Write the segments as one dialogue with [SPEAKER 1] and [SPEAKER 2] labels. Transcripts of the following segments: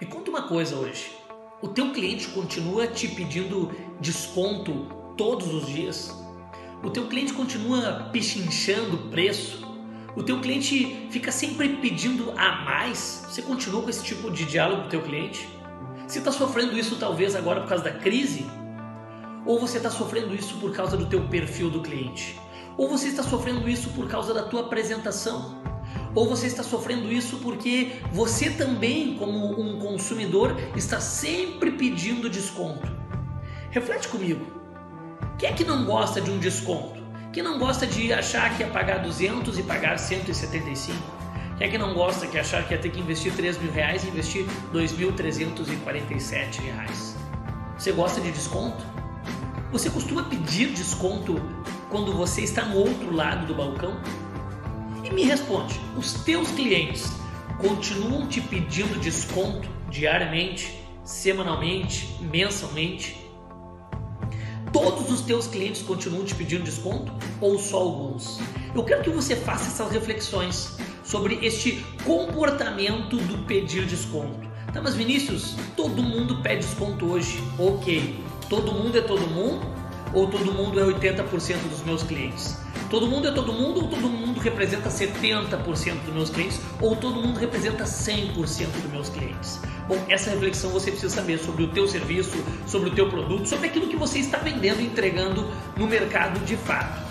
[SPEAKER 1] Me conta uma coisa hoje. O teu cliente continua te pedindo desconto todos os dias? O teu cliente continua pechinchando o preço? O teu cliente fica sempre pedindo a mais? Você continua com esse tipo de diálogo com o teu cliente? Você está sofrendo isso talvez agora por causa da crise? Ou você está sofrendo isso por causa do teu perfil do cliente? Ou você está sofrendo isso por causa da tua apresentação? Ou você está sofrendo isso porque você também, como um consumidor, está sempre pedindo desconto? Reflete comigo. Quem é que não gosta de um desconto? Quem não gosta de achar que ia pagar 200 e pagar 175? Quem é que não gosta de achar que ia ter que investir 3 mil reais e investir 2.347 reais? Você gosta de desconto? Você costuma pedir desconto quando você está no outro lado do balcão? E me responde: os teus clientes continuam te pedindo desconto diariamente, semanalmente, mensalmente? Todos os teus clientes continuam te pedindo desconto ou só alguns? Eu quero que você faça essas reflexões sobre este comportamento do pedir desconto. Tá, mas Vinícius, todo mundo pede desconto hoje. Ok. Todo mundo é todo mundo? Ou todo mundo é 80% dos meus clientes? Todo mundo é todo mundo ou todo mundo representa 70% dos meus clientes ou todo mundo representa 100% dos meus clientes? Bom, essa reflexão você precisa saber sobre o teu serviço, sobre o teu produto, sobre aquilo que você está vendendo e entregando no mercado de fato.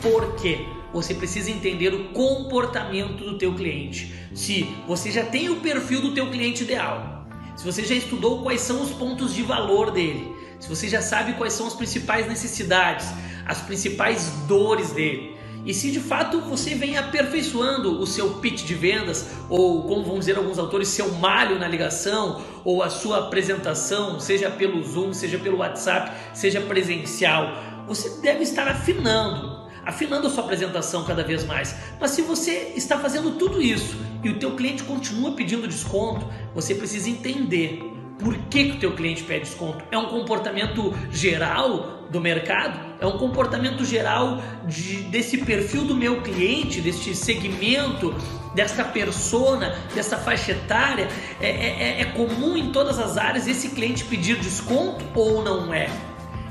[SPEAKER 1] Por quê? Você precisa entender o comportamento do teu cliente. Se você já tem o perfil do teu cliente ideal, se você já estudou quais são os pontos de valor dele, se você já sabe quais são as principais necessidades, as principais dores dele, e se de fato você vem aperfeiçoando o seu pitch de vendas, ou como vão dizer alguns autores, seu malho na ligação, ou a sua apresentação, seja pelo Zoom, seja pelo WhatsApp, seja presencial, você deve estar afinando, afinando a sua apresentação cada vez mais. Mas se você está fazendo tudo isso e o teu cliente continua pedindo desconto, você precisa entender por que, que o teu cliente pede desconto? É um comportamento geral do mercado? É um comportamento geral de, desse perfil do meu cliente, deste segmento, desta persona, dessa faixa etária? É, é, é comum em todas as áreas esse cliente pedir desconto ou não é?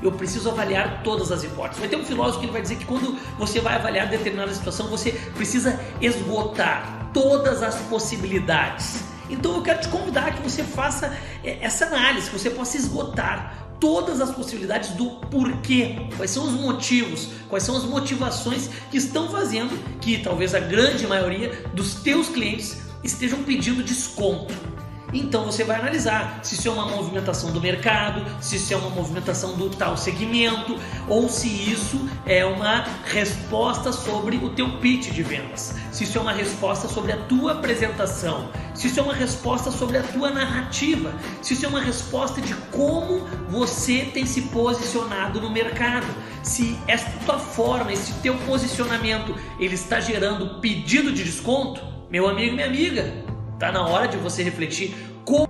[SPEAKER 1] eu preciso avaliar todas as hipóteses. Vai ter um filósofo que ele vai dizer que quando você vai avaliar determinada situação, você precisa esgotar todas as possibilidades. Então eu quero te convidar que você faça é, essa análise, que você possa esgotar todas as possibilidades do porquê, quais são os motivos, quais são as motivações que estão fazendo que talvez a grande maioria dos teus clientes estejam pedindo desconto. Então você vai analisar se isso é uma movimentação do mercado, se isso é uma movimentação do tal segmento, ou se isso é uma resposta sobre o teu pitch de vendas, se isso é uma resposta sobre a tua apresentação, se isso é uma resposta sobre a tua narrativa, se isso é uma resposta de como você tem se posicionado no mercado, se esta tua forma, esse teu posicionamento, ele está gerando pedido de desconto, meu amigo e minha amiga, Está na hora de você refletir como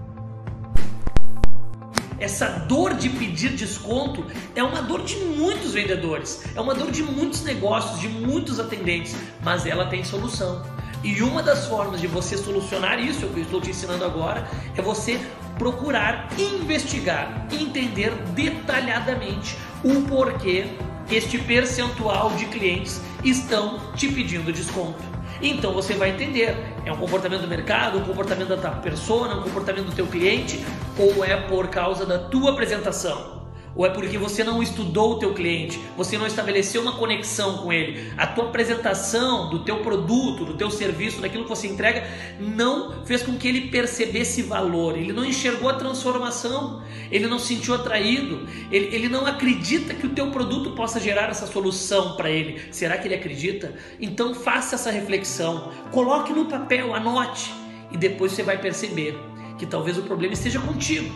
[SPEAKER 1] essa dor de pedir desconto é uma dor de muitos vendedores, é uma dor de muitos negócios, de muitos atendentes, mas ela tem solução. E uma das formas de você solucionar isso, é que eu estou te ensinando agora, é você procurar investigar, entender detalhadamente o porquê este percentual de clientes estão te pedindo desconto. Então você vai entender, é um comportamento do mercado, um comportamento da tua persona, um comportamento do teu cliente, ou é por causa da tua apresentação? Ou é porque você não estudou o teu cliente, você não estabeleceu uma conexão com ele, a tua apresentação do teu produto, do teu serviço, daquilo que você entrega, não fez com que ele percebesse valor, ele não enxergou a transformação, ele não se sentiu atraído, ele, ele não acredita que o teu produto possa gerar essa solução para ele. Será que ele acredita? Então faça essa reflexão, coloque no papel, anote. E depois você vai perceber que talvez o problema esteja contigo,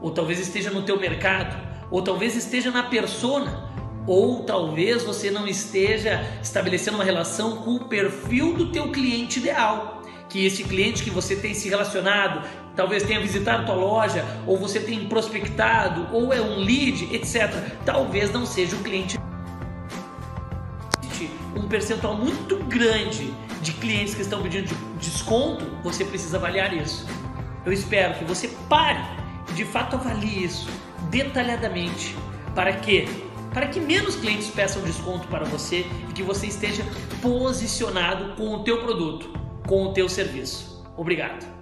[SPEAKER 1] ou talvez esteja no teu mercado ou talvez esteja na persona, ou talvez você não esteja estabelecendo uma relação com o perfil do teu cliente ideal, que esse cliente que você tem se relacionado, talvez tenha visitado tua loja, ou você tem prospectado, ou é um lead, etc. Talvez não seja o cliente um percentual muito grande de clientes que estão pedindo desconto, você precisa avaliar isso. Eu espero que você pare de fato avalie isso detalhadamente para que para que menos clientes peçam desconto para você e que você esteja posicionado com o teu produto, com o teu serviço. Obrigado.